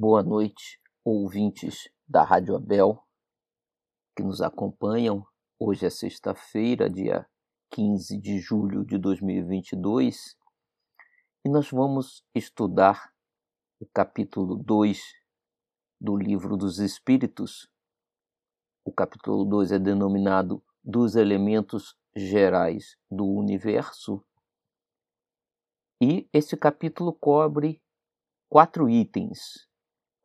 Boa noite, ouvintes da Rádio Abel que nos acompanham. Hoje é sexta-feira, dia 15 de julho de 2022, e nós vamos estudar o capítulo 2 do Livro dos Espíritos. O capítulo 2 é denominado Dos Elementos Gerais do Universo. E esse capítulo cobre quatro itens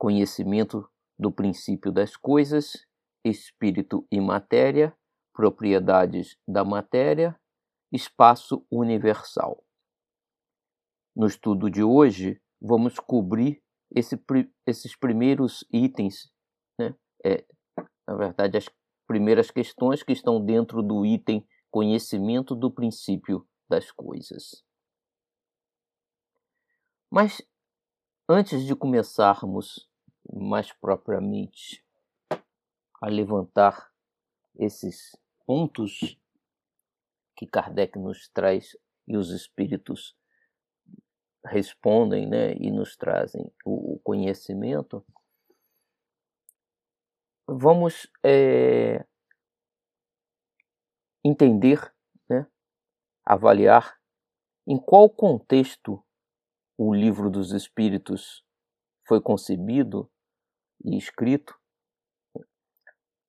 conhecimento do princípio das coisas, espírito e matéria, propriedades da matéria, espaço universal. No estudo de hoje, vamos cobrir esse, esses primeiros itens, né? é, na verdade, as primeiras questões que estão dentro do item conhecimento do princípio das coisas. Mas antes de começarmos mais propriamente a levantar esses pontos que Kardec nos traz e os espíritos respondem né, e nos trazem o, conhecimento, vamos é, entender, né, avaliar em qual contexto o livro dos Espíritos foi concebido e escrito,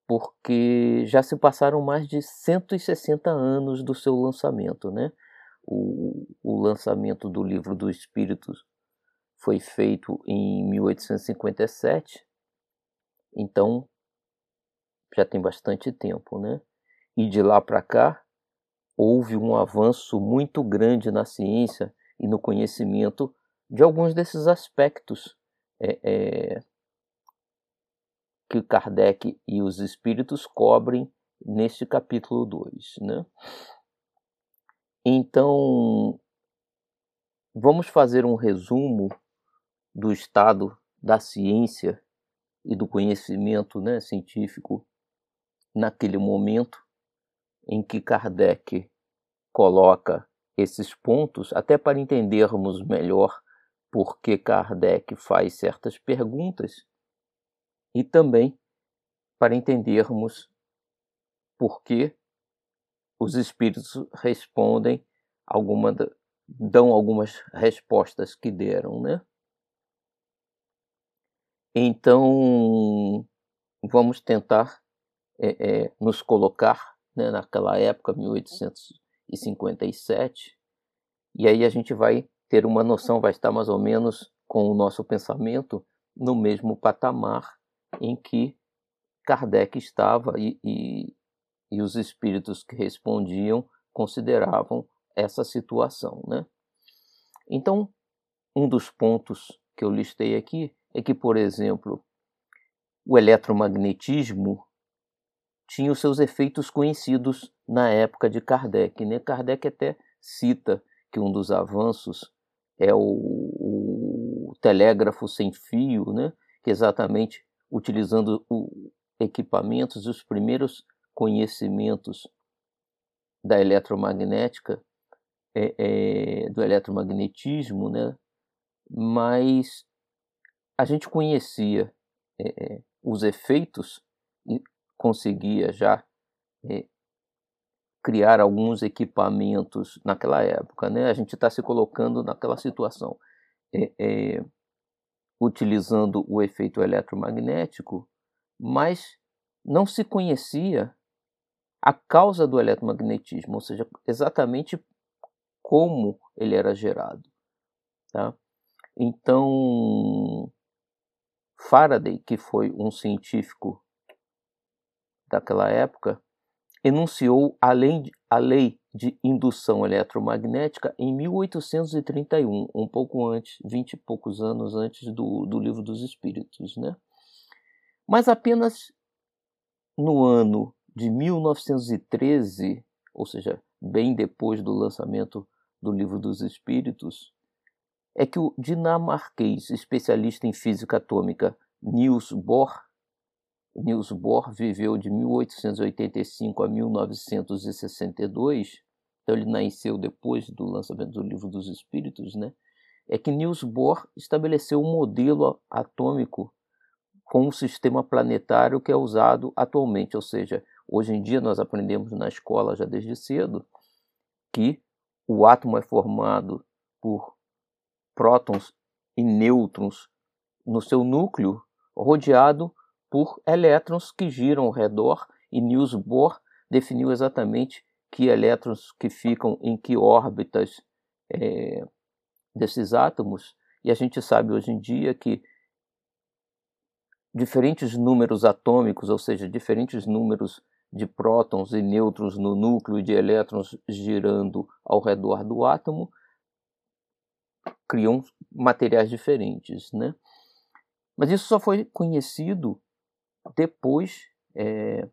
porque já se passaram mais de 160 anos do seu lançamento, né? O, o lançamento do livro do Espíritos foi feito em 1857, então já tem bastante tempo, né? E de lá para cá houve um avanço muito grande na ciência e no conhecimento de alguns desses aspectos é, é, que Kardec e os espíritos cobrem neste capítulo 2. Né? Então, vamos fazer um resumo do estado da ciência e do conhecimento né, científico naquele momento em que Kardec coloca esses pontos, até para entendermos melhor por que Kardec faz certas perguntas e também para entendermos por que os espíritos respondem alguma dão algumas respostas que deram, né? Então vamos tentar é, é, nos colocar né, naquela época, 1857, e aí a gente vai ter uma noção, vai estar mais ou menos com o nosso pensamento no mesmo patamar em que Kardec estava e, e, e os espíritos que respondiam consideravam essa situação. Né? Então, um dos pontos que eu listei aqui é que, por exemplo, o eletromagnetismo tinha os seus efeitos conhecidos na época de Kardec. Né? Kardec até cita que um dos avanços é o, o telégrafo sem fio, né? que exatamente utilizando o, equipamentos, os primeiros conhecimentos da eletromagnética, é, é, do eletromagnetismo, né? mas a gente conhecia é, é os efeitos e conseguia já é, criar alguns equipamentos naquela época. Né? A gente está se colocando naquela situação. Utilizando o efeito eletromagnético, mas não se conhecia a causa do eletromagnetismo, ou seja, exatamente como ele era gerado. Tá? Então, Faraday, que foi um científico daquela época, enunciou a lei, a lei de indução eletromagnética em 1831, um pouco antes, vinte e poucos anos antes do, do Livro dos Espíritos. Né? Mas apenas no ano de 1913, ou seja, bem depois do lançamento do Livro dos Espíritos, é que o dinamarquês especialista em física atômica Niels Bohr Niels Bohr viveu de 1885 a 1962, então ele nasceu depois do lançamento do Livro dos Espíritos, né? é que Niels Bohr estabeleceu um modelo atômico com o sistema planetário que é usado atualmente, ou seja, hoje em dia nós aprendemos na escola já desde cedo que o átomo é formado por prótons e nêutrons no seu núcleo, rodeado por elétrons que giram ao redor, e Niels Bohr definiu exatamente que elétrons que ficam em que órbitas é, desses átomos, e a gente sabe hoje em dia que diferentes números atômicos, ou seja, diferentes números de prótons e nêutrons no núcleo e de elétrons girando ao redor do átomo, criam materiais diferentes, né? Mas isso só foi conhecido depois é,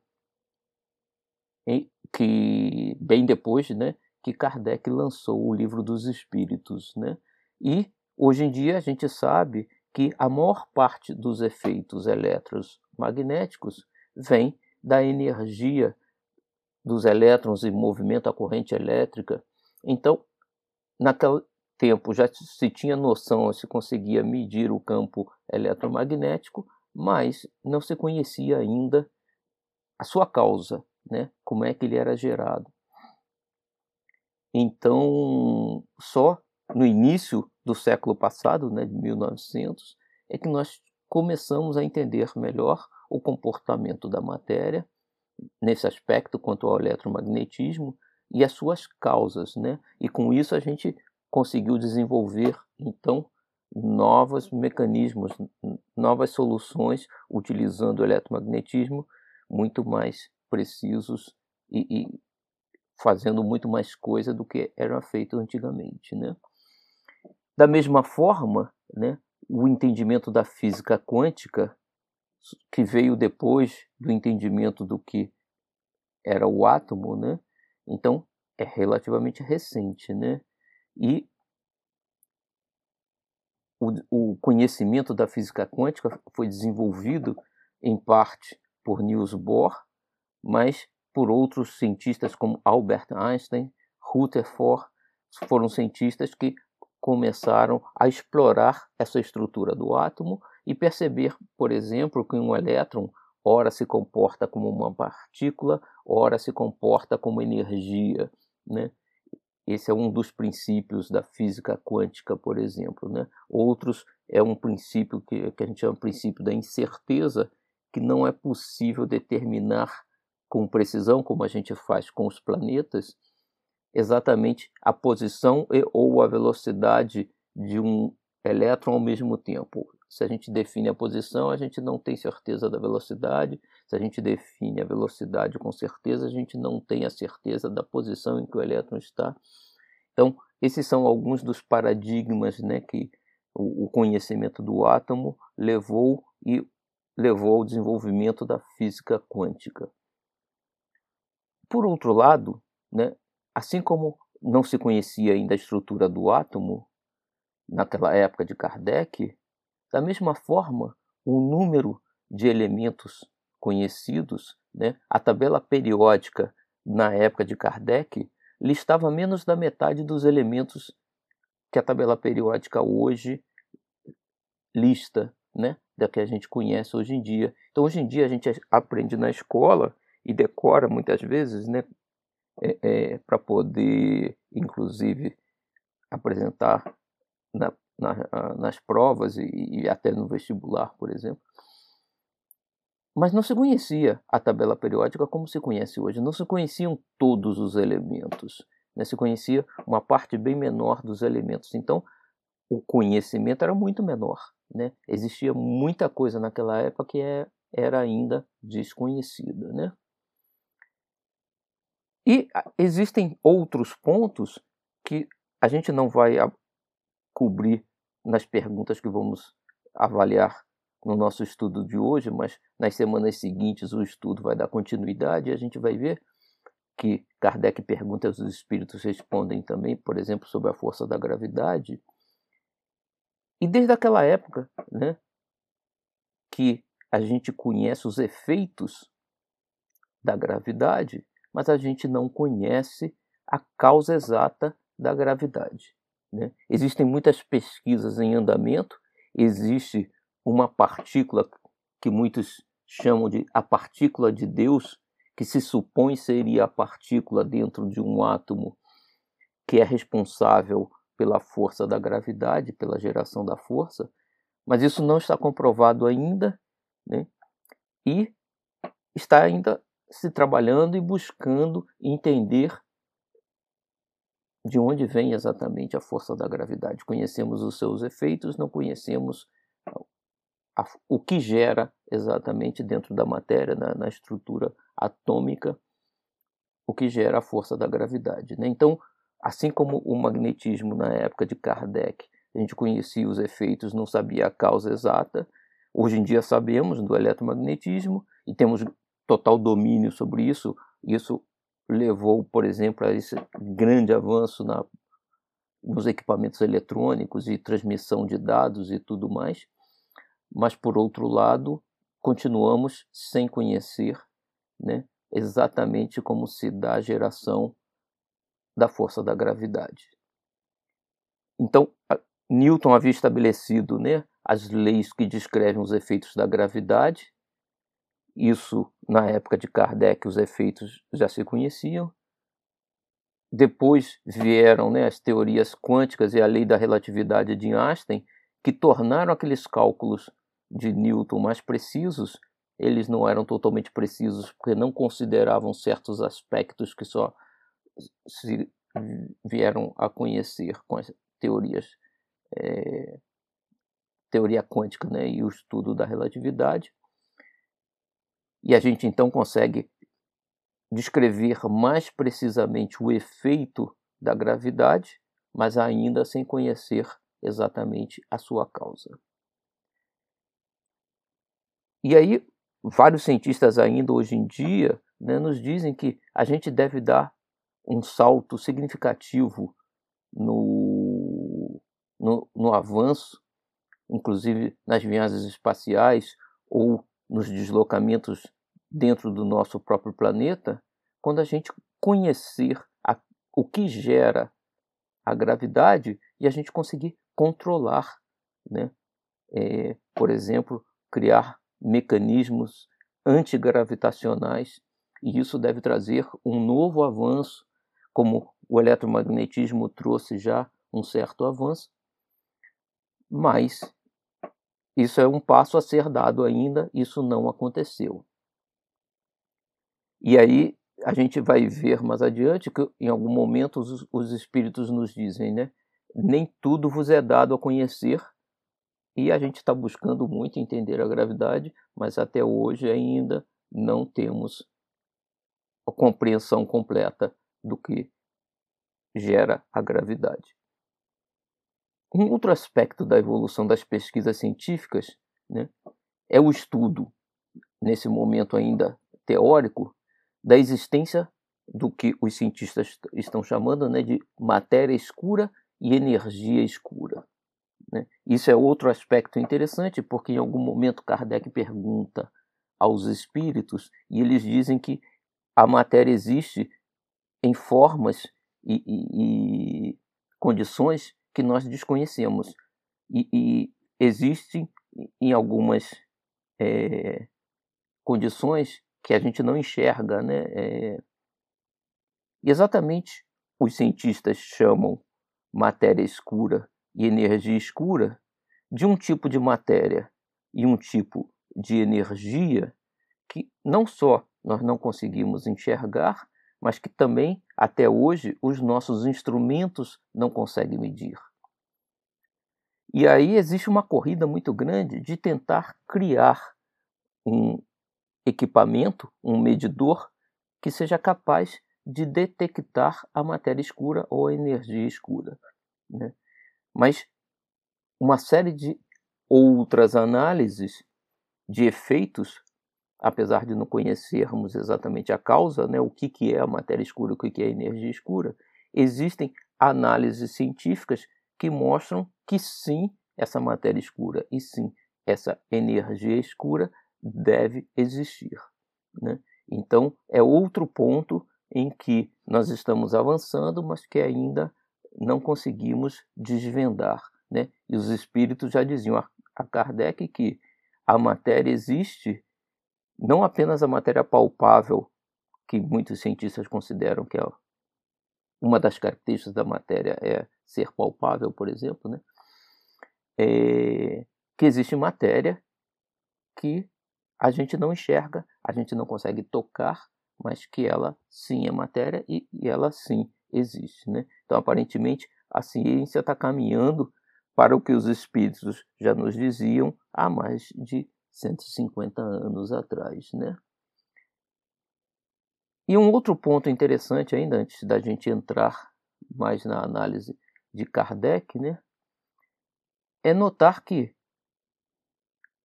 que bem depois, né, que Kardec lançou o livro dos Espíritos, né? E hoje em dia a gente sabe que a maior parte dos efeitos eletromagnéticos vem da energia dos elétrons em movimento à corrente elétrica. Então, naquele tempo já se tinha noção, se conseguia medir o campo eletromagnético, mas não se conhecia ainda a sua causa, né? como é que ele era gerado. Então, só no início do século passado, né, de 1900, é que nós começamos a entender melhor o comportamento da matéria nesse aspecto quanto ao eletromagnetismo e as suas causas, né? E com isso a gente conseguiu desenvolver então novos mecanismos, novas soluções utilizando o eletromagnetismo muito mais precisos e, e fazendo muito mais coisa do que era feito antigamente, né? Da mesma forma, né, o entendimento da física quântica, que veio depois do entendimento do que era o átomo, né? Então, é relativamente recente, né? E o, o conhecimento da física quântica foi desenvolvido em parte por Niels Bohr, mas por outros cientistas como Albert Einstein, Rutherford, foram cientistas que começaram a explorar essa estrutura do átomo e perceber, por exemplo, que um elétron ora se comporta como uma partícula, ora se comporta como energia, né? Esse é um dos princípios da física quântica, por exemplo. Né? Outros é um princípio que, que a gente chama de princípio da incerteza, que não é possível determinar com precisão, como a gente faz com os planetas, exatamente a posição e, ou a velocidade de um elétron ao mesmo tempo. Se a gente define a posição, a gente não tem certeza da velocidade. Se a gente define a velocidade com certeza, a gente não tem a certeza da posição em que o elétron está. Então, esses são alguns dos paradigmas né, que o, conhecimento do átomo levou e levou ao desenvolvimento da física quântica. Por outro lado, né, assim como não se conhecia ainda a estrutura do átomo, naquela época de Kardec, da mesma forma, o número de elementos conhecidos, né, a tabela periódica na época de Kardec, listava menos da metade dos elementos que a tabela periódica hoje lista, né, da que a gente conhece hoje em dia. Então, hoje em dia, a gente aprende na escola e decora muitas vezes, né, é, é, para poder, inclusive, apresentar na, na, nas provas e, e até no vestibular, por exemplo. Mas não se conhecia a tabela periódica como se conhece hoje. Não se conheciam todos os elementos. Né? Se conhecia uma parte bem menor dos elementos. Então, o conhecimento era muito menor. Né? Existia muita coisa naquela época que é, era ainda desconhecida. Né? E existem outros pontos que a gente não vai cobrir nas perguntas que vamos avaliar no nosso estudo de hoje, mas nas semanas seguintes o estudo vai dar continuidade e a gente vai ver que Kardec pergunta os espíritos respondem também, por exemplo, sobre a força da gravidade. E desde aquela época, né, que a gente conhece os efeitos da gravidade, mas a gente não conhece a causa exata da gravidade. Né? Existem muitas pesquisas em andamento, existe uma partícula que muitos chamam de a partícula de Deus, que se supõe seria a partícula dentro de um átomo que é responsável pela força da gravidade, pela geração da força, mas isso não está comprovado ainda, né? e está ainda se trabalhando e buscando entender de onde vem exatamente a força da gravidade. Conhecemos os seus efeitos, não conhecemos a, o que gera exatamente dentro da matéria, na, na, estrutura atômica, o que gera a força da gravidade. Né? Então, assim como o magnetismo na época de Kardec, a gente conhecia os efeitos, não sabia a causa exata, hoje em dia sabemos do eletromagnetismo e temos total domínio sobre isso. Isso levou, por exemplo, a esse grande avanço na, nos equipamentos eletrônicos e transmissão de dados e tudo mais. Mas, por outro lado, continuamos sem conhecer né, exatamente como se dá a geração da força da gravidade. Então, Newton havia estabelecido né, as leis que descrevem os efeitos da gravidade isso, na época de Kardec, os efeitos já se conheciam. Depois vieram né, as teorias quânticas e a lei da relatividade de Einstein, que tornaram aqueles cálculos de Newton mais precisos. Eles não eram totalmente precisos porque não consideravam certos aspectos que só se vieram a conhecer com as teorias é, teoria quântica né, e o estudo da relatividade. E a gente então consegue descrever mais precisamente o efeito da gravidade, mas ainda sem conhecer exatamente a sua causa. E aí, vários cientistas ainda hoje em dia né, nos dizem que a gente deve dar um salto significativo no, no, no avanço, inclusive nas viagens espaciais ou nos deslocamentos dentro do nosso próprio planeta, quando a gente conhecer a, o que gera a gravidade e a gente conseguir controlar, né? É, por exemplo, criar mecanismos antigravitacionais, e isso deve trazer um novo avanço, como o eletromagnetismo trouxe já um certo avanço, mas isso é um passo a ser dado ainda, isso não aconteceu. E aí a gente vai ver mais adiante que em algum momento os, os espíritos nos dizem, né? Nem tudo vos é dado a conhecer, e a gente está buscando muito entender a gravidade, mas até hoje ainda não temos a compreensão completa do que gera a gravidade. Um outro aspecto da evolução das pesquisas científicas né, é o estudo, nesse momento ainda teórico, da existência do que os cientistas estão chamando né, de matéria escura e energia escura. Né? Isso é outro aspecto interessante, porque em algum momento Kardec pergunta aos espíritos e eles dizem que a matéria existe em formas e, e, e condições que nós desconhecemos. E, e existem em algumas é, condições que a gente não enxerga. Né? É, exatamente os cientistas chamam matéria escura e energia escura de um tipo de matéria e um tipo de energia que não só nós não conseguimos enxergar, mas que também, até hoje, os nossos instrumentos não conseguem medir. E aí existe uma corrida muito grande de tentar criar um equipamento, um medidor, que seja capaz de detectar a matéria escura ou a energia escura. Né? Mas uma série de outras análises de efeitos apesar de não conhecermos exatamente a causa, né, o que, que é a matéria escura, o que, que é a energia escura, existem análises científicas que mostram que sim, essa matéria escura e sim, essa energia escura deve existir. Né? Então, é outro ponto em que nós estamos avançando, mas que ainda não conseguimos desvendar. Né? E os espíritos já diziam a Kardec que a matéria existe, não apenas a matéria palpável, que muitos cientistas consideram que é uma das características da matéria é ser palpável, por exemplo, né? É, que existe matéria que a gente não enxerga, a gente não consegue tocar, mas que ela sim é matéria e, e ela sim existe. Né? Então, aparentemente, a ciência está caminhando para o que os espíritos já nos diziam há mais de 150 anos atrás. Né? E um outro ponto interessante ainda, antes da gente entrar mais na análise de Kardec, né, é notar que,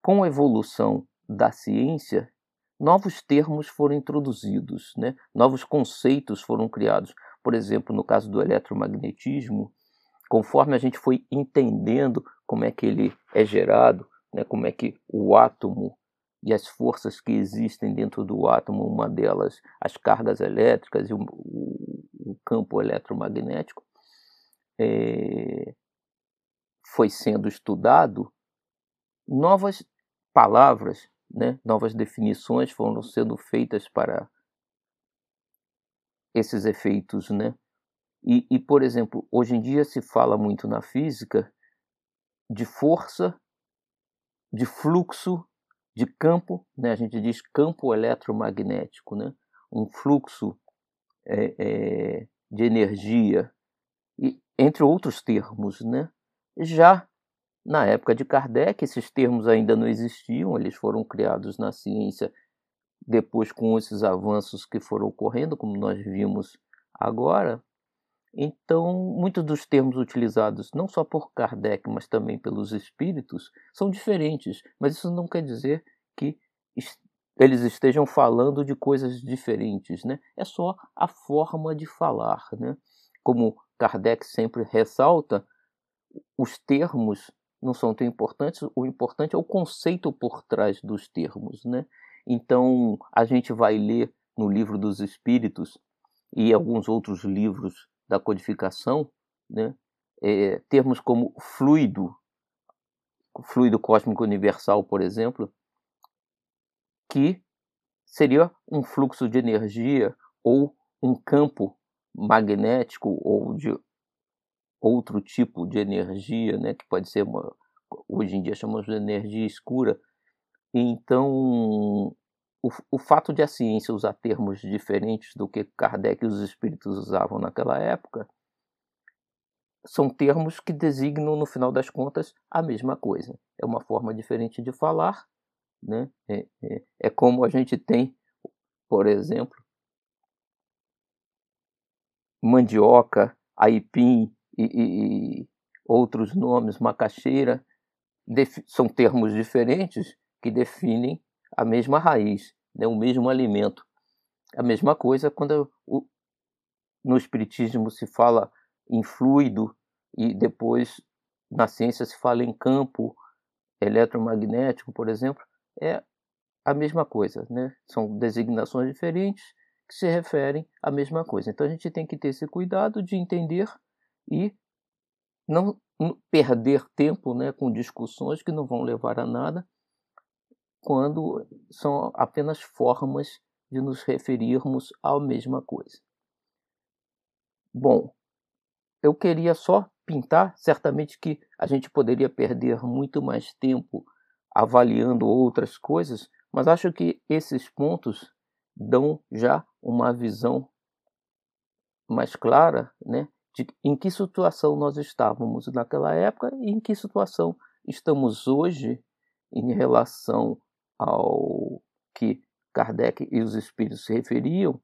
com a evolução da ciência, novos termos foram introduzidos, né? novos conceitos foram criados. Por exemplo, no caso do eletromagnetismo, conforme a gente foi entendendo como é que ele é gerado, né? como é que o átomo e as forças que existem dentro do átomo, uma delas as cargas elétricas e o, o, o campo eletromagnético, é, foi sendo estudado, novas palavras né, novas definições foram sendo feitas para esses efeitos, né? E, e, por exemplo, hoje em dia se fala muito na física de força, de fluxo, de campo, né? A gente diz campo eletromagnético, né? Um fluxo é, é, de energia, e, entre outros termos, né? Já na época de Kardec, esses termos ainda não existiam, eles foram criados na ciência depois com esses avanços que foram ocorrendo, como nós vimos agora. Então, muitos dos termos utilizados não só por Kardec, mas também pelos espíritos, são diferentes, mas isso não quer dizer que eles estejam falando de coisas diferentes, né? É só a forma de falar, né? Como Kardec sempre ressalta, os termos não são tão importantes, o importante é o conceito por trás dos termos, né? Então, a gente vai ler no livro dos Espíritos e alguns outros livros da codificação, né? É, termos como fluido, fluido cósmico universal, por exemplo, que seria um fluxo de energia ou um campo magnético ou de outro tipo de energia, né, que pode ser uma, hoje em dia chamamos de energia escura. Então, o, o fato de a ciência usar termos diferentes do que Kardec e os espíritos usavam naquela época são termos que designam, no final das contas, a mesma coisa. É uma forma diferente de falar, né? É, é, é como a gente tem, por exemplo, mandioca, aipim, e, e outros nomes, macaxeira, são termos diferentes que definem a mesma raiz, né, o mesmo alimento. A mesma coisa quando o, no Espiritismo se fala em fluido e depois na ciência se fala em campo eletromagnético, por exemplo, é a mesma coisa, né? São designações diferentes que se referem à mesma coisa. Então a gente tem que ter esse cuidado de entender e não perder tempo né, com discussões que não vão levar a nada, quando são apenas formas de nos referirmos à mesma coisa. Bom, eu queria só pintar, certamente que a gente poderia perder muito mais tempo avaliando outras coisas, mas acho que esses pontos dão já uma visão mais clara né, de em que situação nós estávamos naquela época e em que situação estamos hoje em relação ao que Kardec e os espíritos se referiam,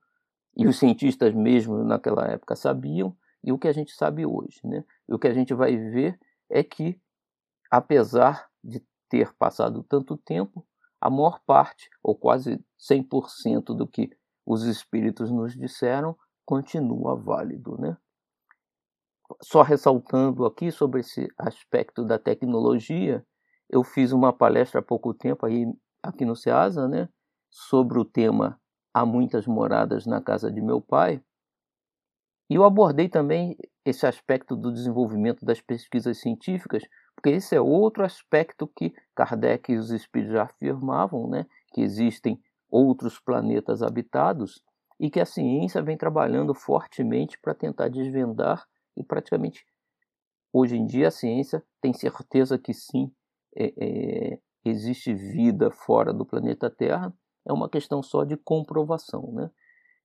e os cientistas mesmo naquela época sabiam, e o que a gente sabe hoje. Né? E o que a gente vai ver é que, apesar de ter passado tanto tempo, a maior parte, ou quase 100% do que os espíritos nos disseram, continua válido. Né? só ressaltando aqui sobre esse aspecto da tecnologia, eu fiz uma palestra há pouco tempo aí aqui no Ceasa, né, sobre o tema Há muitas moradas na casa de meu pai. E eu abordei também esse aspecto do desenvolvimento das pesquisas científicas, porque esse é outro aspecto que Kardec e os espíritos já afirmavam, né, que existem outros planetas habitados e que a ciência vem trabalhando fortemente para tentar desvendar e praticamente hoje em dia a ciência tem certeza que sim é, é, existe vida fora do planeta Terra é uma questão só de comprovação, né?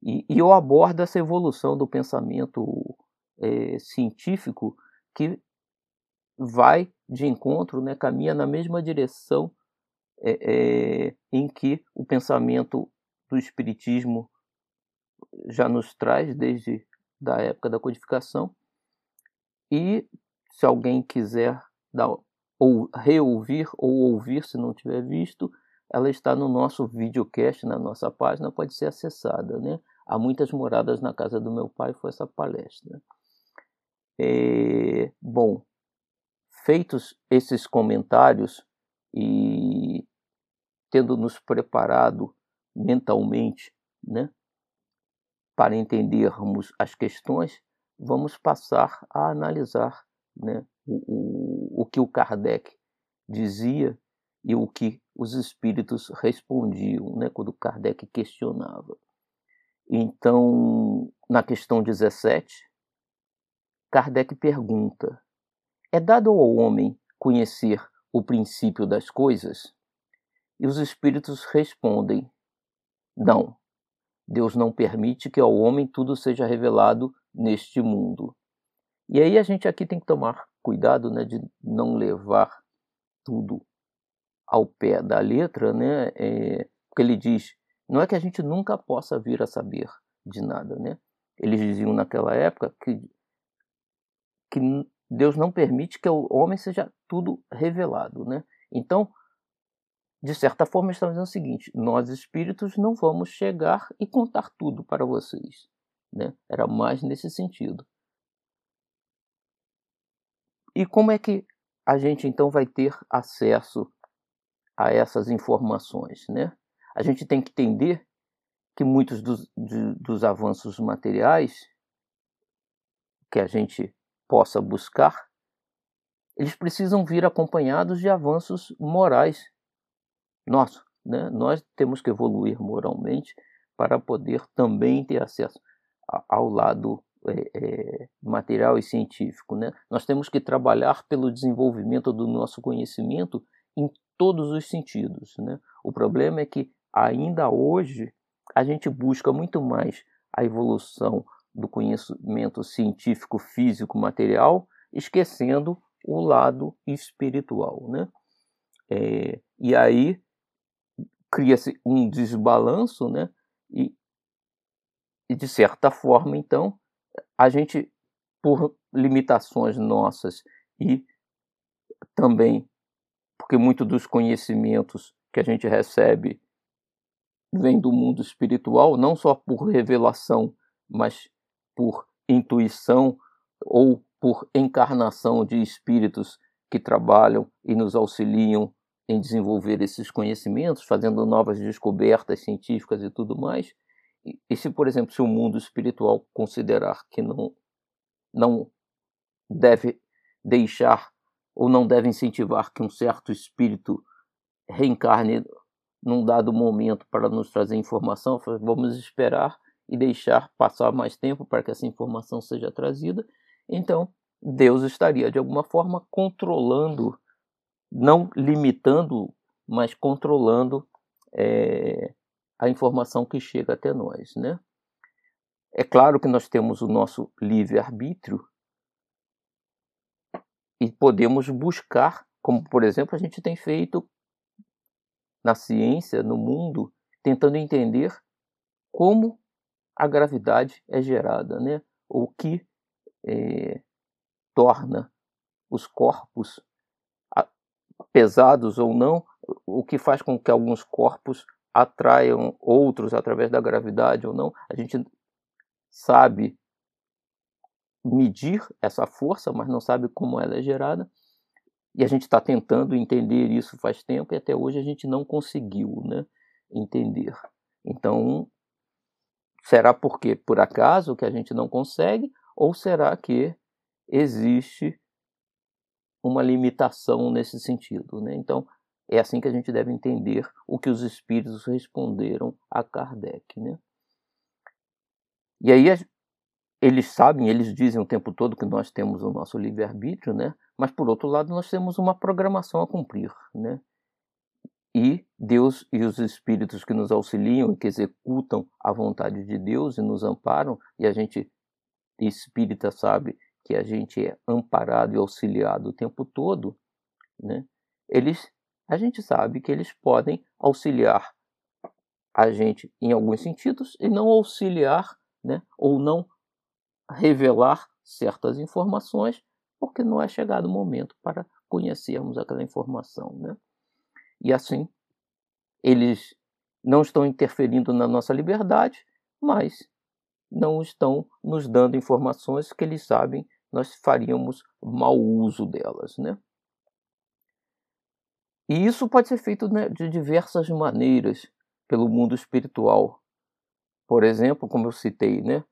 E, e eu abordo essa evolução do pensamento é, científico que vai de encontro, né, caminha na mesma direção é, é, em que o pensamento do espiritismo já nos traz desde da época da codificação. E se alguém quiser dar, ou reouvir ou ouvir se não tiver visto, ela está no nosso videocast, na nossa página, pode ser acessada. Né? Há muitas moradas na casa do meu pai, foi essa palestra. É, bom, feitos esses comentários e tendo nos preparado mentalmente né, para entendermos as questões, vamos passar a analisar né, o, o, que o Kardec dizia e o que os espíritos respondiam né, quando Kardec questionava. Então, na questão 17, Kardec pergunta: É dado ao homem conhecer o princípio das coisas? E os espíritos respondem: Não. Deus não permite que ao homem tudo seja revelado neste mundo. E aí a gente aqui tem que tomar cuidado né, de não levar tudo ao pé da letra, né? É, porque ele diz, não é que a gente nunca possa vir a saber de nada, né? Eles diziam naquela época que, que Deus não permite que o homem seja tudo revelado, né? Então, de certa forma, estamos dizendo o seguinte: nós espíritos não vamos chegar e contar tudo para vocês, né? Era mais nesse sentido. E como é que a gente então vai ter acesso a essas informações. Né? A gente tem que entender que muitos dos, de, dos avanços materiais que a gente possa buscar, eles precisam vir acompanhados de avanços morais. Nossa, né? nós temos que evoluir moralmente para poder também ter acesso ao lado é, é, material e científico. Né? Nós temos que trabalhar pelo desenvolvimento do nosso conhecimento em todos os sentidos. Né? O problema é que ainda hoje a gente busca muito mais a evolução do conhecimento científico, físico, material, esquecendo o lado espiritual. Né? É, e aí cria-se um desbalanço, né? E, e de certa forma, então, a gente, por limitações nossas e também porque muito dos conhecimentos que a gente recebe vem do mundo espiritual, não só por revelação, mas por intuição ou por encarnação de espíritos que trabalham e nos auxiliam em desenvolver esses conhecimentos, fazendo novas descobertas científicas e tudo mais. E, se, por exemplo, se o mundo espiritual considerar que não, não deve deixar ou não deve incentivar que um certo espírito reencarne num dado momento para nos trazer informação, vamos esperar e deixar passar mais tempo para que essa informação seja trazida. Então, Deus estaria de alguma forma controlando, não limitando, mas controlando é, a informação que chega até nós, né? É claro que nós temos o nosso livre arbítrio e podemos buscar, como por exemplo a gente tem feito na ciência, no mundo, tentando entender como a gravidade é gerada, né? O que é, torna os corpos pesados ou não, o que faz com que alguns corpos atraiam outros através da gravidade ou não. A gente sabe medir essa força, mas não sabe como ela é gerada. E a gente está tentando entender isso faz tempo e até hoje a gente não conseguiu né, entender. Então, Será porque por acaso que a gente não consegue ou será que existe uma limitação nesse sentido, né? Então, é assim que a gente deve entender o que os espíritos responderam a Kardec, né? E aí eles sabem, eles dizem o tempo todo que nós temos o nosso livre-arbítrio, né? Mas por outro lado, nós temos uma programação a cumprir, né? E Deus e os espíritos que nos auxiliam e que executam a vontade de Deus e nos amparam, e a gente espírita sabe que a gente é amparado e auxiliado o tempo todo, né? Eles a gente sabe que eles podem auxiliar a gente em alguns sentidos e não auxiliar, né, ou não revelar certas informações, porque não é chegado o momento para conhecermos aquela informação. Né? E assim, eles não estão interferindo na nossa liberdade, mas não estão nos dando informações que eles sabem nós faríamos mau uso delas. Né? E isso pode ser feito né, de diversas maneiras pelo mundo espiritual. Por exemplo, como eu citei, né,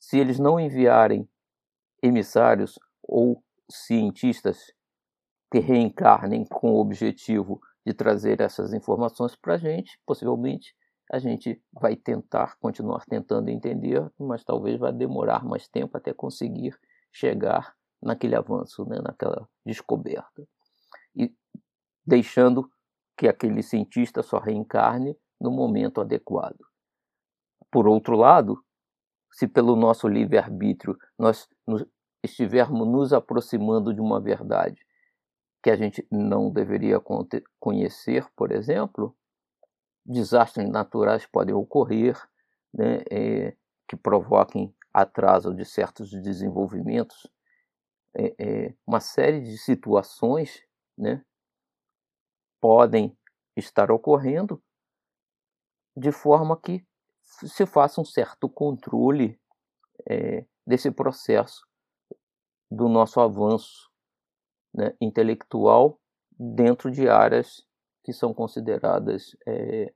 se eles não enviarem emissários ou cientistas que reencarnem com o objetivo de trazer essas informações para a gente, possivelmente a gente vai tentar continuar tentando entender, mas talvez vai demorar mais tempo até conseguir chegar naquele avanço, né, naquela descoberta. E deixando que aquele cientista só reencarne no momento adequado. Por outro lado, se pelo nosso livre-arbítrio nós nos, estivermos nos aproximando de uma verdade que a gente não deveria conhecer, por exemplo, desastres naturais podem ocorrer né, é, que provoquem atraso de certos desenvolvimentos, é, é, uma série de situações né, podem estar ocorrendo de forma que se faça um certo controle é, desse processo do nosso avanço né, intelectual dentro de áreas que são consideradas é,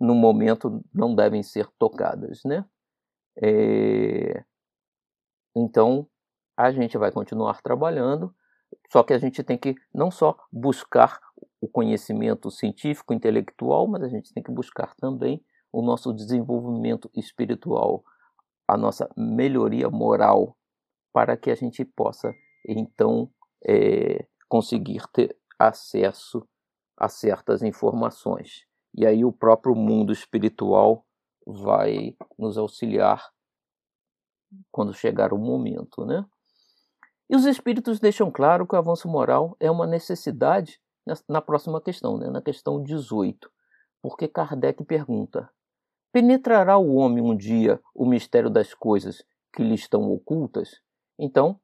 no momento não devem ser tocadas, né? É, então a gente vai continuar trabalhando, só que a gente tem que não só buscar o conhecimento científico, intelectual, mas a gente tem que buscar também o nosso desenvolvimento espiritual, a nossa melhoria moral, para que a gente possa então é, conseguir ter acesso a certas informações. E aí o próprio mundo espiritual vai nos auxiliar quando chegar o momento, né? E os espíritos deixam claro que o avanço moral é uma necessidade na próxima questão, né? na questão 18, porque Kardec pergunta: penetrará o homem um dia o mistério das coisas que lhe estão ocultas? Então,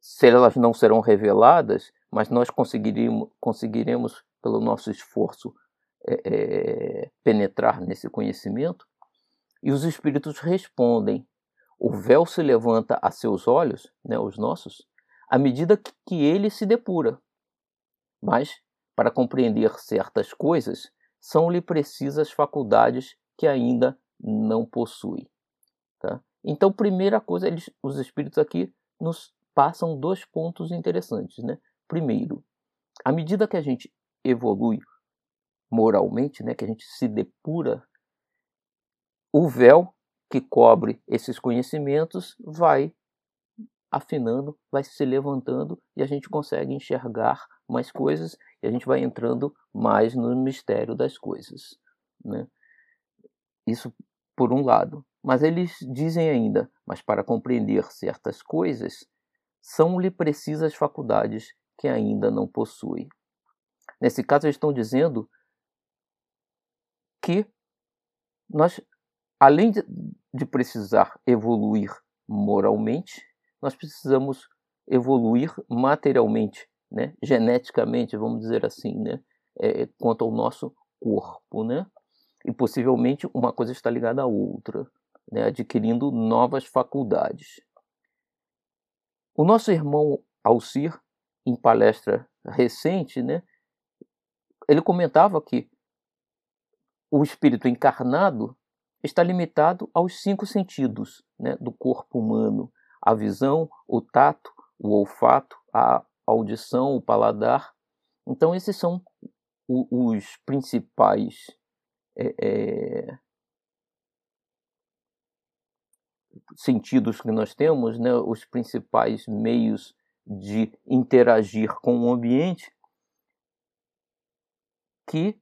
se elas não serão reveladas, mas nós conseguiremos, conseguiremos pelo nosso esforço, é, é, penetrar nesse conhecimento? E os espíritos respondem: o véu se levanta a seus olhos, né, os nossos, à medida que, ele se depura. Mas, para compreender certas coisas, são-lhe precisas faculdades que ainda não possui. Tá? Então, primeira coisa, eles, os espíritos aqui nos passam dois pontos interessantes. Né? Primeiro, à medida que a gente evolui moralmente, né, que a gente se depura, o véu que cobre esses conhecimentos vai afinando, vai se levantando e a gente consegue enxergar mais coisas e a gente vai entrando mais no mistério das coisas. Né? Isso por um lado. Mas eles dizem ainda, mas para compreender certas coisas, são-lhe precisas faculdades que ainda não possui. Nesse caso, eles estão dizendo que nós, além de, de precisar evoluir moralmente, nós precisamos evoluir materialmente né, geneticamente, vamos dizer assim, né, é, quanto ao nosso corpo, né? E possivelmente uma coisa está ligada à outra, né, adquirindo novas faculdades. O nosso irmão Alcir, em palestra recente, né, ele comentava que o espírito encarnado está limitado aos cinco sentidos né, do corpo humano: a visão, o tato, o olfato, a audição, o paladar. Então, esses são os principais é, é, sentidos que nós temos, né, os principais meios de interagir com o ambiente que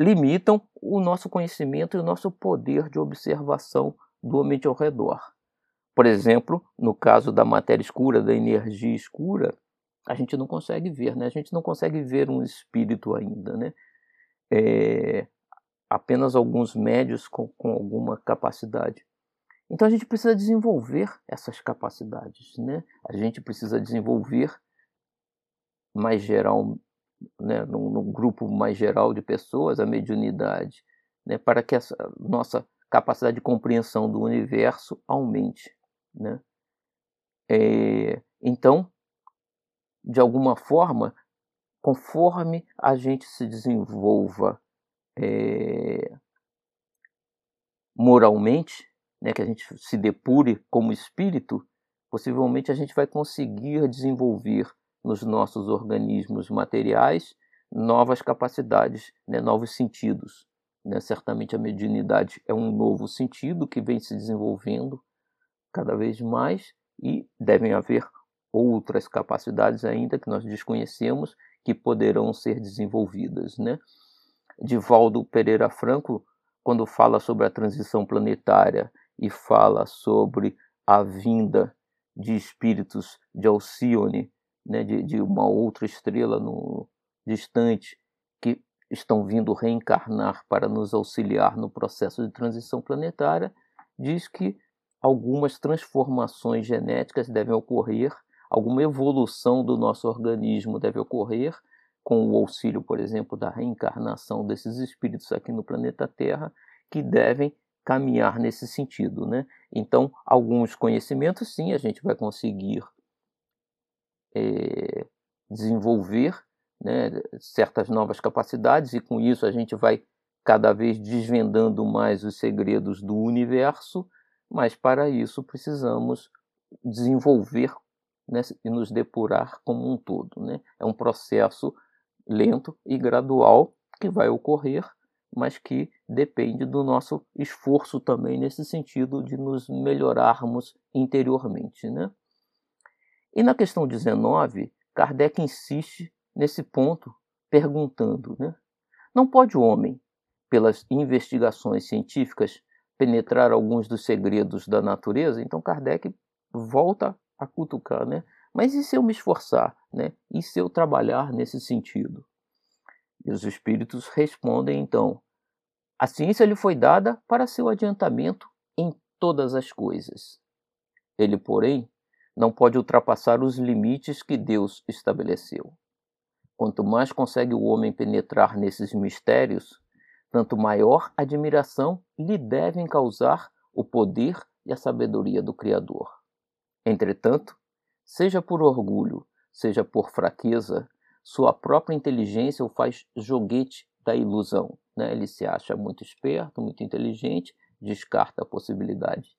limitam o nosso conhecimento e o nosso poder de observação do ambiente ao redor. Por exemplo, no caso da matéria escura, da energia escura, a gente não consegue ver, né? A gente não consegue ver um espírito ainda, né? É, apenas alguns médios com, com alguma capacidade. Então a gente precisa desenvolver essas capacidades, né? A gente precisa desenvolver mais geral, né, num, num grupo mais geral de pessoas, a mediunidade, né, para que essa nossa capacidade de compreensão do universo aumente, né? É, então, de alguma forma, conforme a gente se desenvolva é, moralmente, né, que a gente se depure como espírito, possivelmente a gente vai conseguir desenvolver nos nossos organismos materiais novas capacidades, né, novos sentidos. Né? Certamente a mediunidade é um novo sentido que vem se desenvolvendo cada vez mais e devem haver outras capacidades ainda que nós desconhecemos que poderão ser desenvolvidas. Né? Divaldo Pereira Franco, quando fala sobre a transição planetária e fala sobre a vinda de espíritos de Alcione, né, de, de uma outra estrela no distante, que estão vindo reencarnar para nos auxiliar no processo de transição planetária, diz que algumas transformações genéticas devem ocorrer, alguma evolução do nosso organismo deve ocorrer com o auxílio, por exemplo, da reencarnação desses espíritos aqui no planeta Terra, que devem caminhar nesse sentido. Né? Então, alguns conhecimentos, sim, a gente vai conseguir é, desenvolver né, certas novas capacidades, e com isso a gente vai cada vez desvendando mais os segredos do universo, mas para isso precisamos desenvolver né, e nos depurar como um todo. Né? É um processo lento e gradual que vai ocorrer, mas que depende do nosso esforço também nesse sentido de nos melhorarmos interiormente. Né? E na questão 19, Kardec insiste nesse ponto, perguntando: né? não pode o homem, pelas investigações científicas, penetrar alguns dos segredos da natureza? Então Kardec volta a cutucar, né? Mas e se eu me esforçar, né? E se eu trabalhar nesse sentido? E os espíritos respondem então: a ciência lhe foi dada para seu adiantamento em todas as coisas. Ele, porém, não pode ultrapassar os limites que Deus estabeleceu. Quanto mais consegue o homem penetrar nesses mistérios, tanto maior admiração lhe devem causar o poder e a sabedoria do Criador. Entretanto, seja por orgulho, seja por fraqueza, sua própria inteligência o faz joguete da ilusão. Né? Ele se acha muito esperto, muito inteligente, descarta a possibilidade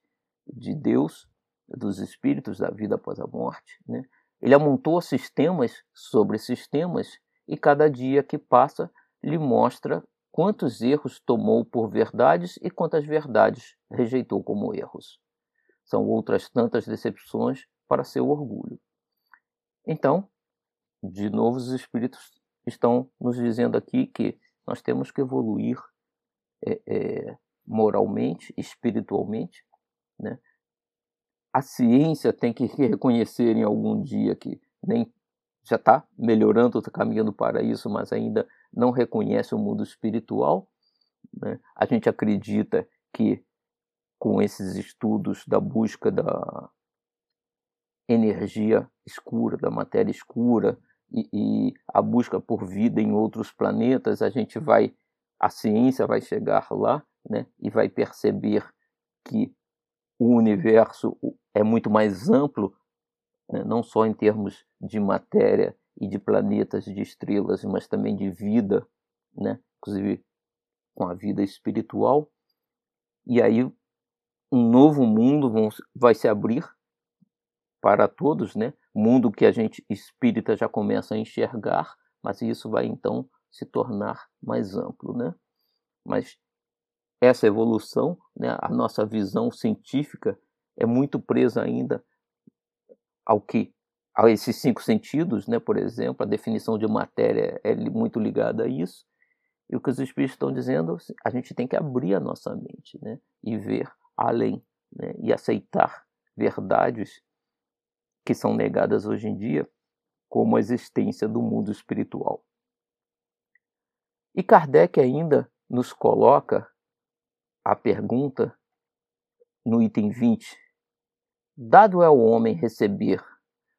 de Deus dos espíritos da vida após a morte. Né? Ele amontou sistemas sobre sistemas e cada dia que passa lhe mostra quantos erros tomou por verdades e quantas verdades rejeitou como erros. São outras tantas decepções para seu orgulho. Então, de novo, os espíritos estão nos dizendo aqui que nós temos que evoluir é, é, moralmente, espiritualmente, né? A ciência tem que reconhecer em algum dia que nem já está melhorando, está caminhando para isso, mas ainda não reconhece o mundo espiritual. Né? A gente acredita que com esses estudos da busca da energia escura, da matéria escura e, e a busca por vida em outros planetas, a gente vai, a ciência vai chegar lá, né? E vai perceber que o universo é muito mais amplo, né, não só em termos de matéria e de planetas, de estrelas, mas também de vida, né? inclusive com a vida espiritual, e aí um novo mundo vai se abrir para todos, né? Mundo que a gente espírita já começa a enxergar, mas isso vai então se tornar mais amplo, né? Mas essa evolução, né, a nossa visão científica é muito presa ainda ao que a esses cinco sentidos, né, por exemplo, a definição de matéria é muito ligada a isso. E o que os espíritos estão dizendo, a gente tem que abrir a nossa mente, né, e ver além, né, e aceitar verdades que são negadas hoje em dia, como a existência do mundo espiritual. E Kardec ainda nos coloca a pergunta no item 20: Dado é ao homem receber,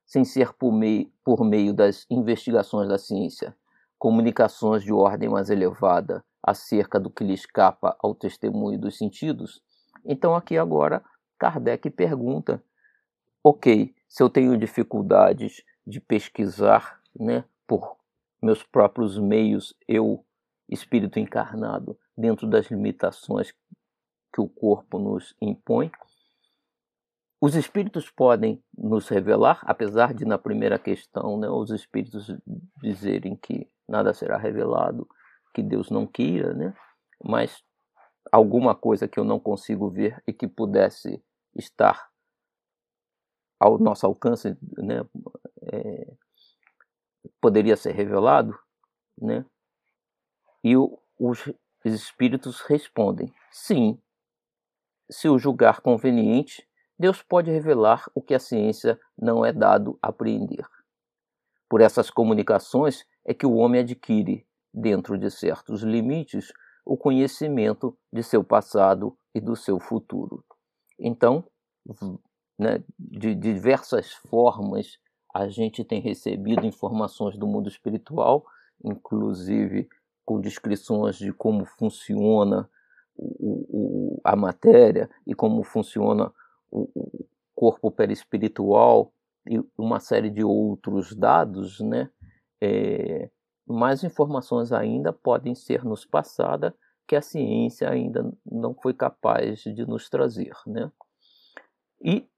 sem ser por meio, por meio das investigações da ciência, comunicações de ordem mais elevada acerca do que lhe escapa ao testemunho dos sentidos? Então, aqui agora, Kardec pergunta: ok, se eu tenho dificuldades de pesquisar né, por meus próprios meios, eu, espírito encarnado, dentro das limitações que o corpo nos impõe. Os espíritos podem nos revelar, apesar de na primeira questão né, os espíritos dizerem que nada será revelado, que Deus não queira, né? mas alguma coisa que eu não consigo ver e que pudesse estar ao nosso alcance, né, é, poderia ser revelado, né? E o, os espíritos respondem: sim. Se o julgar conveniente, Deus pode revelar o que a ciência não é dado apreender. Por essas comunicações é que o homem adquire, dentro de certos limites, o conhecimento de seu passado e do seu futuro. Então, né, de diversas formas, a gente tem recebido informações do mundo espiritual, inclusive com descrições de como funciona o, o, a matéria e como funciona o, o corpo perispiritual e uma série de outros dados, né? É, mais informações ainda podem ser nos passadas que a ciência ainda não foi capaz de nos trazer, né? E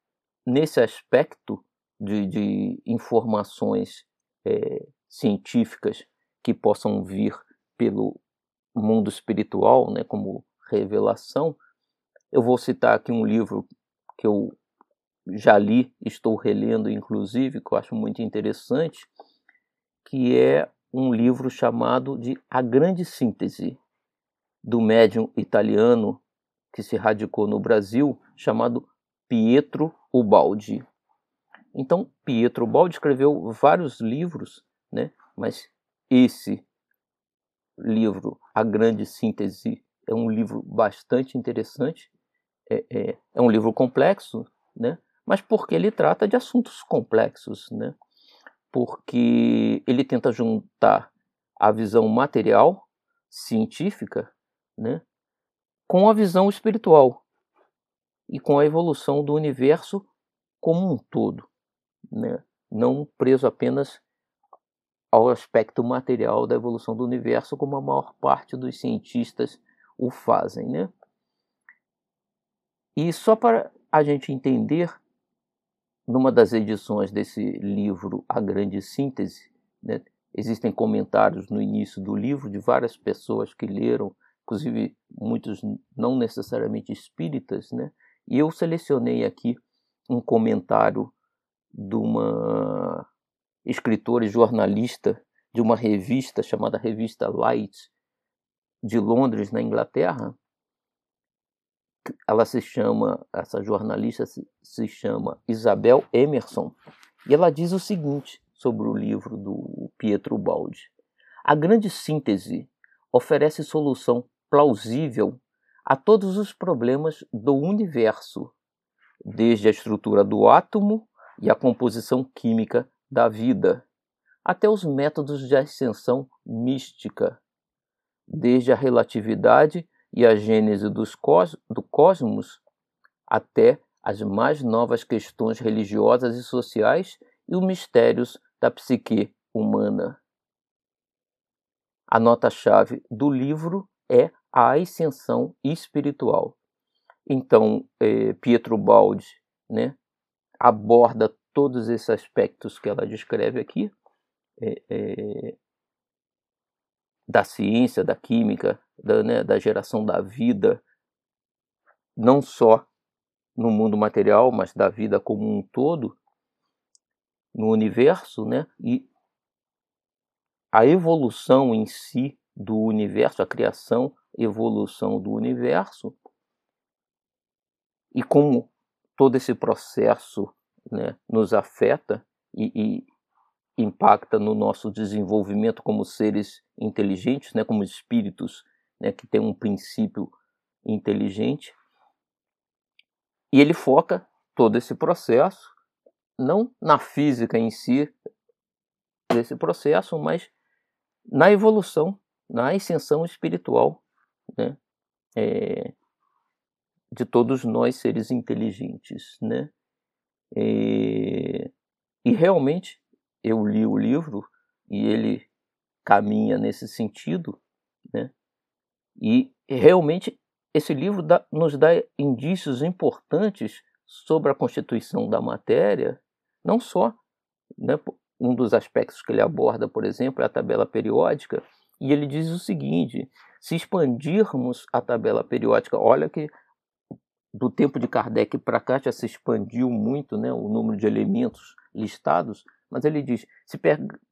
nesse aspecto de, de informações é, científicas que possam vir pelo mundo espiritual, né, como revelação, eu vou citar aqui um livro que eu já li, estou relendo inclusive, que eu acho muito interessante, que é um livro chamado de A Grande Síntese, do médium italiano que se radicou no Brasil, chamado Pietro Ubaldi. Então, Pietro Ubaldi escreveu vários livros, né? mas esse livro, A Grande Síntese, é um livro bastante interessante. É, é, é um livro complexo, né? mas porque ele trata de assuntos complexos, né? porque ele tenta juntar a visão material, científica, né? com a visão espiritual e com a evolução do universo como um todo, né? não preso apenas ao aspecto material da evolução do universo, como a maior parte dos cientistas o fazem. Né? E só para a gente entender, numa das edições desse livro, A Grande Síntese, né, existem comentários no início do livro de várias pessoas que leram, inclusive muitos não necessariamente espíritas, né, e eu selecionei aqui um comentário de uma escritora e jornalista de uma revista chamada Revista Light de Londres, na Inglaterra. Ela se chama, essa jornalista se, se chama Isabel Emerson, e ela diz o seguinte sobre o livro do Pietro Baldi: A grande síntese oferece solução plausível a todos os problemas do universo, desde a estrutura do átomo e a composição química da vida, até os métodos de ascensão mística, desde a relatividade e a gênese cos do cosmos até as mais novas questões religiosas e sociais e os mistérios da psique humana. A nota-chave do livro é à ascensão espiritual. Então, eh, Pietro Baldi né, aborda todos esses aspectos que ela descreve aqui, é, é, da ciência, da química, da, né, da geração da vida, não só no mundo material, mas da vida como um todo, no universo, né? E a evolução em si do universo, a criação, evolução do universo, e como todo esse processo né, nos afeta e, e, impacta no nosso desenvolvimento como seres inteligentes, né, como espíritos né, que têm um princípio inteligente. E ele foca todo esse processo não na física em si desse processo, mas na evolução, na ascensão espiritual né? É, de todos nós seres inteligentes. Né? É, e realmente eu li o livro e ele caminha nesse sentido, né? E realmente esse livro dá, nos dá indícios importantes sobre a constituição da matéria, não só, né, um dos aspectos que ele aborda, por exemplo, é a tabela periódica, e ele diz o seguinte: se expandirmos a tabela periódica, olha que do tempo de Kardec para cá já se expandiu muito né, o número de elementos listados, mas ele diz: se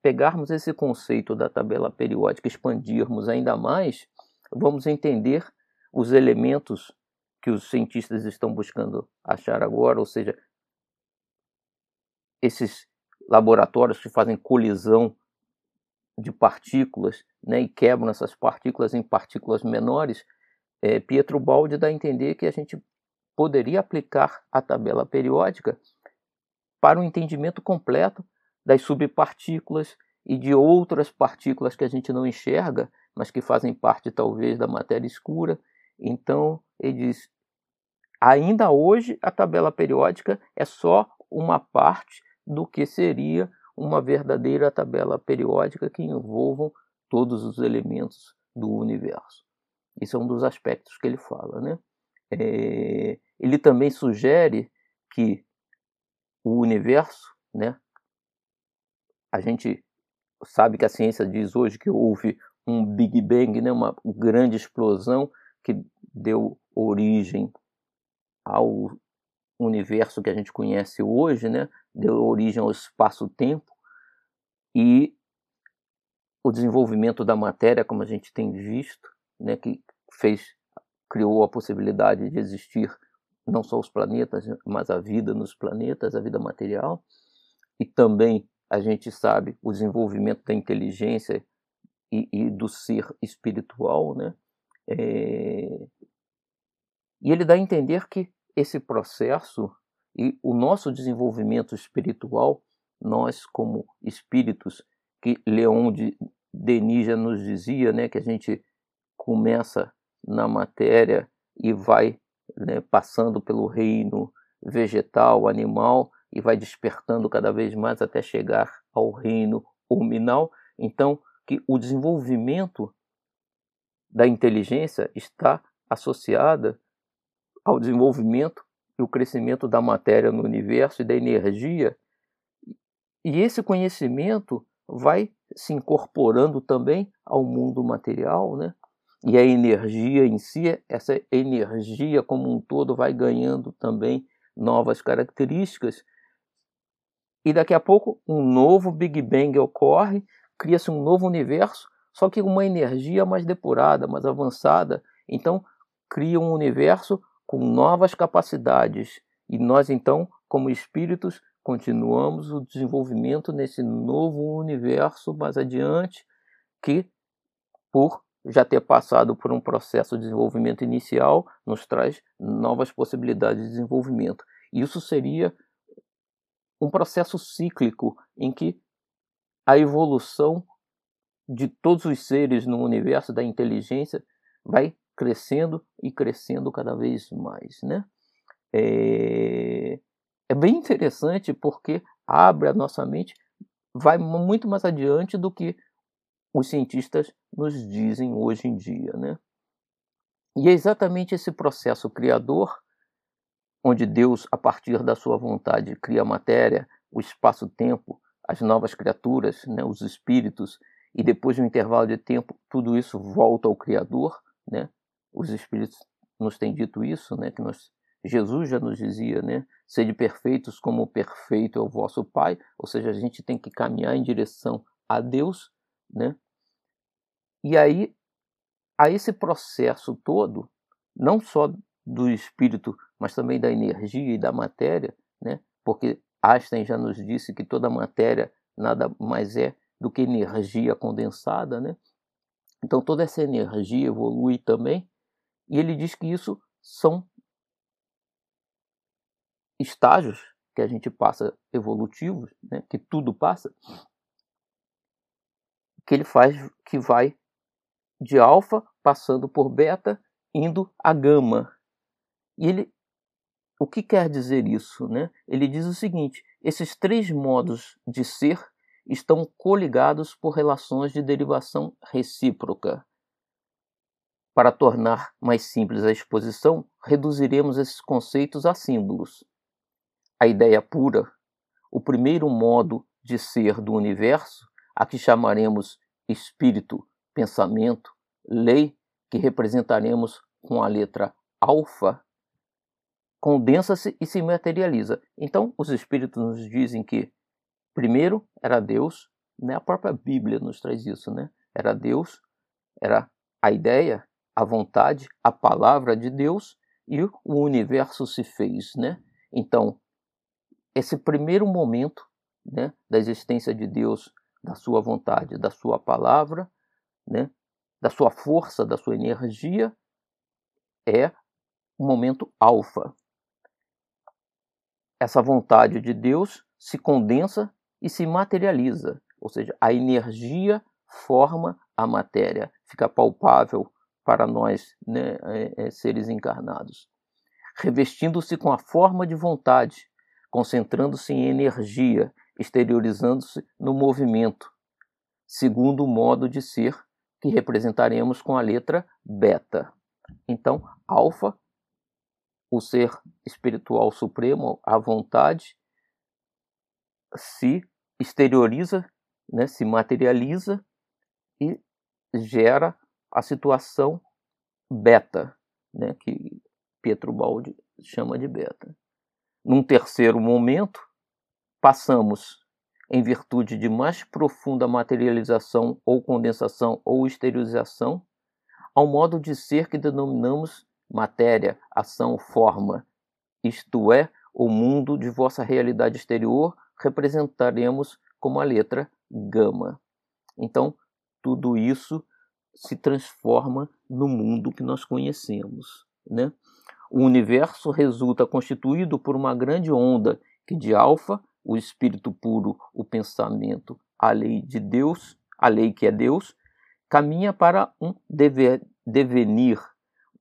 pegarmos esse conceito da tabela periódica, expandirmos ainda mais, vamos entender os elementos que os cientistas estão buscando achar agora, ou seja, esses laboratórios que fazem colisão de partículas né, e quebram essas partículas em partículas menores, é, Pietro Baldi dá a entender que a gente poderia aplicar a tabela periódica para o um entendimento completo das subpartículas e de outras partículas que a gente não enxerga, mas que fazem parte talvez da matéria escura. Então, ele diz: ainda hoje a tabela periódica é só uma parte do que seria uma verdadeira tabela periódica que envolvam todos os elementos do universo. Isso é um dos aspectos que ele fala. Né? É, ele também sugere que o universo, né, a gente sabe que a ciência diz hoje que houve um Big Bang, né, uma grande explosão que deu origem ao universo que a gente conhece hoje, né, deu origem ao espaço-tempo e o desenvolvimento da matéria, como a gente tem visto, né, que fez criou a possibilidade de existir não só os planetas, mas a vida nos planetas, a vida material, e também a gente sabe o desenvolvimento da inteligência e, e do ser espiritual, né? É... E ele dá a entender que esse processo e o nosso desenvolvimento espiritual, nós como espíritos, que Leon de Denis já nos dizia, né, que a gente começa na matéria e vai né, passando pelo reino vegetal, animal, e vai despertando cada vez mais até chegar ao reino horminal. Então, que o desenvolvimento da inteligência está associada ao desenvolvimento e o crescimento da matéria no universo e da energia. E esse conhecimento vai se incorporando também ao mundo material, né? E a energia em si, essa energia como um todo vai ganhando também novas características. E daqui a pouco um novo Big Bang ocorre, cria-se um novo universo, só que uma energia mais depurada, mais avançada. Então, cria um universo com novas capacidades. E nós, então, como espíritos, continuamos o desenvolvimento nesse novo universo mais adiante, que, por já ter passado por um processo de desenvolvimento inicial nos traz novas possibilidades de desenvolvimento. Isso seria um processo cíclico em que a evolução de todos os seres no universo da inteligência vai crescendo e crescendo cada vez mais, né? É, é bem interessante porque abre a nossa mente, vai muito mais adiante do que os cientistas nos dizem hoje em dia. Né? E é exatamente esse processo criador, onde Deus, a partir da sua vontade, cria a matéria, o espaço-tempo, as novas criaturas, né, os espíritos, e depois de um intervalo de tempo, tudo isso volta ao Criador. Né? Os espíritos nos têm dito isso, né, que nós, Jesus já nos dizia, né, sede perfeitos como perfeito é o vosso Pai, ou seja, a gente tem que caminhar em direção a Deus, né? E aí a esse processo todo, não só do espírito, mas também da energia e da matéria, né? Porque Einstein já nos disse que toda matéria nada mais é do que energia condensada, né? Então toda essa energia evolui também, e ele diz que isso são estágios que a gente passa evolutivos, né? Que tudo passa, que ele faz que vai de alfa, passando por beta, indo a gama. E ele, o que quer dizer isso? Né? Ele diz o seguinte: esses três modos de ser estão coligados por relações de derivação recíproca. Para tornar mais simples a exposição, reduziremos esses conceitos a símbolos. A ideia pura, o primeiro modo de ser do universo, a que chamaremos espírito pensamento, lei, que representaremos com a letra alfa, condensa-se e se materializa. Então, os espíritos nos dizem que primeiro era Deus, né? a própria Bíblia nos traz isso, né? Era Deus, era a ideia, a vontade, a palavra de Deus e o universo se fez, né? Então, esse primeiro momento, né, da existência de Deus, da sua vontade, da sua palavra, né, da sua força, da sua energia, é o momento alfa. Essa vontade de Deus se condensa e se materializa, ou seja, a energia forma a matéria, fica palpável para nós, né, é, é, seres encarnados, revestindo-se com a forma de vontade, concentrando-se em energia, exteriorizando-se no movimento, segundo o modo de ser que representaremos com a letra beta. Então, alfa, o ser espiritual supremo, a vontade, se exterioriza, né, se materializa e gera a situação beta, né, que Pietro Baldi chama de beta. Num terceiro momento, passamos em virtude de mais profunda materialização ou condensação ou exteriorização, ao modo de ser que denominamos matéria, ação, forma, isto é, o mundo de vossa realidade exterior, representaremos como a letra gama. Então, tudo isso se transforma no mundo que nós conhecemos. Né? O universo resulta constituído por uma grande onda que de alfa o espírito puro, o pensamento, a lei de Deus, a lei que é Deus, caminha para um dever, devenir,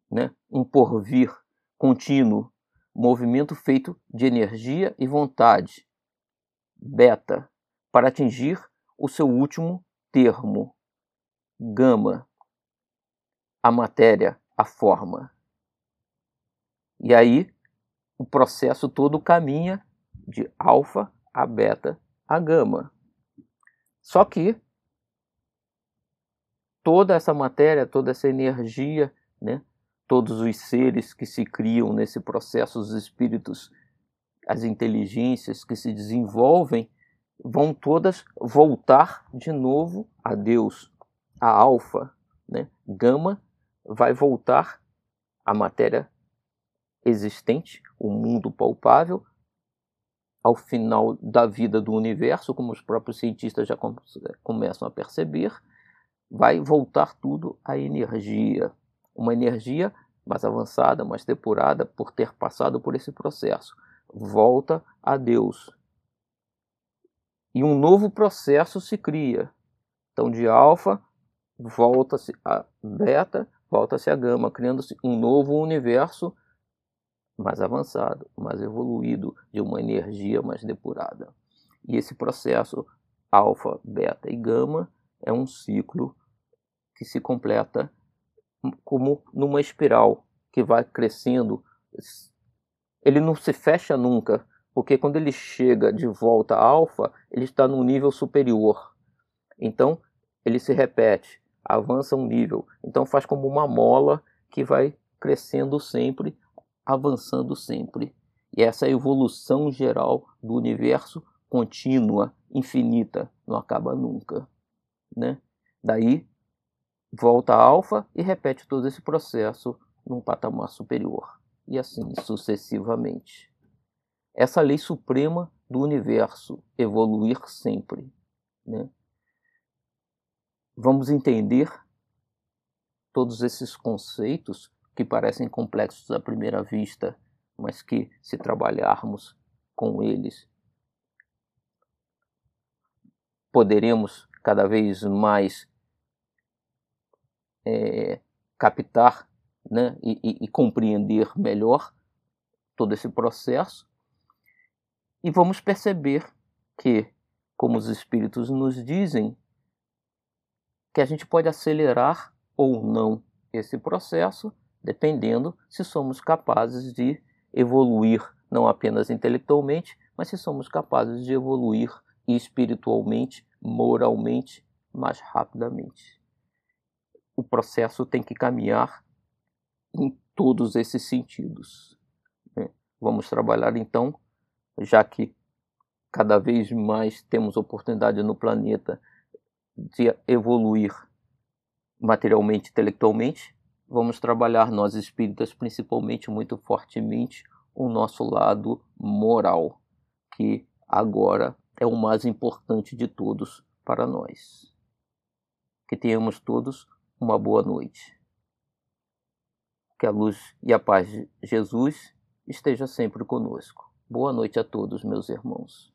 né? um porvir contínuo, movimento feito de energia e vontade, beta, para atingir o seu último termo, gama, a matéria, a forma. E aí o processo todo caminha de alfa a beta, a gama. Só que toda essa matéria, toda essa energia, né, todos os seres que se criam nesse processo, os espíritos, as inteligências que se desenvolvem, vão todas voltar de novo a Deus, a alfa, né? Gama vai voltar à matéria existente, o mundo palpável, ao final da vida do universo, como os próprios cientistas já começam a perceber, vai voltar tudo à energia. Uma energia mais avançada, mais depurada, por ter passado por esse processo. Volta a Deus. E um novo processo se cria. Então, de alfa, volta-se a beta, volta-se a gama, criando-se um novo universo mais avançado, mais evoluído, de uma energia mais depurada. E esse processo alfa, beta e gama é um ciclo que se completa como numa espiral que vai crescendo. Ele não se fecha nunca, porque quando ele chega de volta a alfa, ele está num nível superior. Então, ele se repete, avança um nível. Então, faz como uma mola que vai crescendo sempre, avançando sempre. E essa evolução geral do universo contínua, infinita, não acaba nunca. Né? Daí volta a alfa e repete todo esse processo num patamar superior. E assim sucessivamente. Essa lei suprema do universo, evoluir sempre. Né? Vamos entender todos esses conceitos que parecem complexos à primeira vista, mas que, se trabalharmos com eles, poderemos cada vez mais é, captar né, e, e, e compreender melhor todo esse processo. E vamos perceber que, como os espíritos nos dizem, que a gente pode acelerar ou não esse processo, dependendo se somos capazes de evoluir não apenas intelectualmente, mas se somos capazes de evoluir espiritualmente, moralmente, mais rapidamente o processo tem que caminhar em todos esses sentidos. Né? Vamos trabalhar então, já que cada vez mais temos oportunidade no planeta de evoluir materialmente, intelectualmente, vamos trabalhar nós espíritas principalmente muito fortemente o nosso lado moral, que agora é o mais importante de todos para nós. Que tenhamos todos uma boa noite. Que a luz e a paz de Jesus esteja sempre conosco. Boa noite a todos, meus irmãos.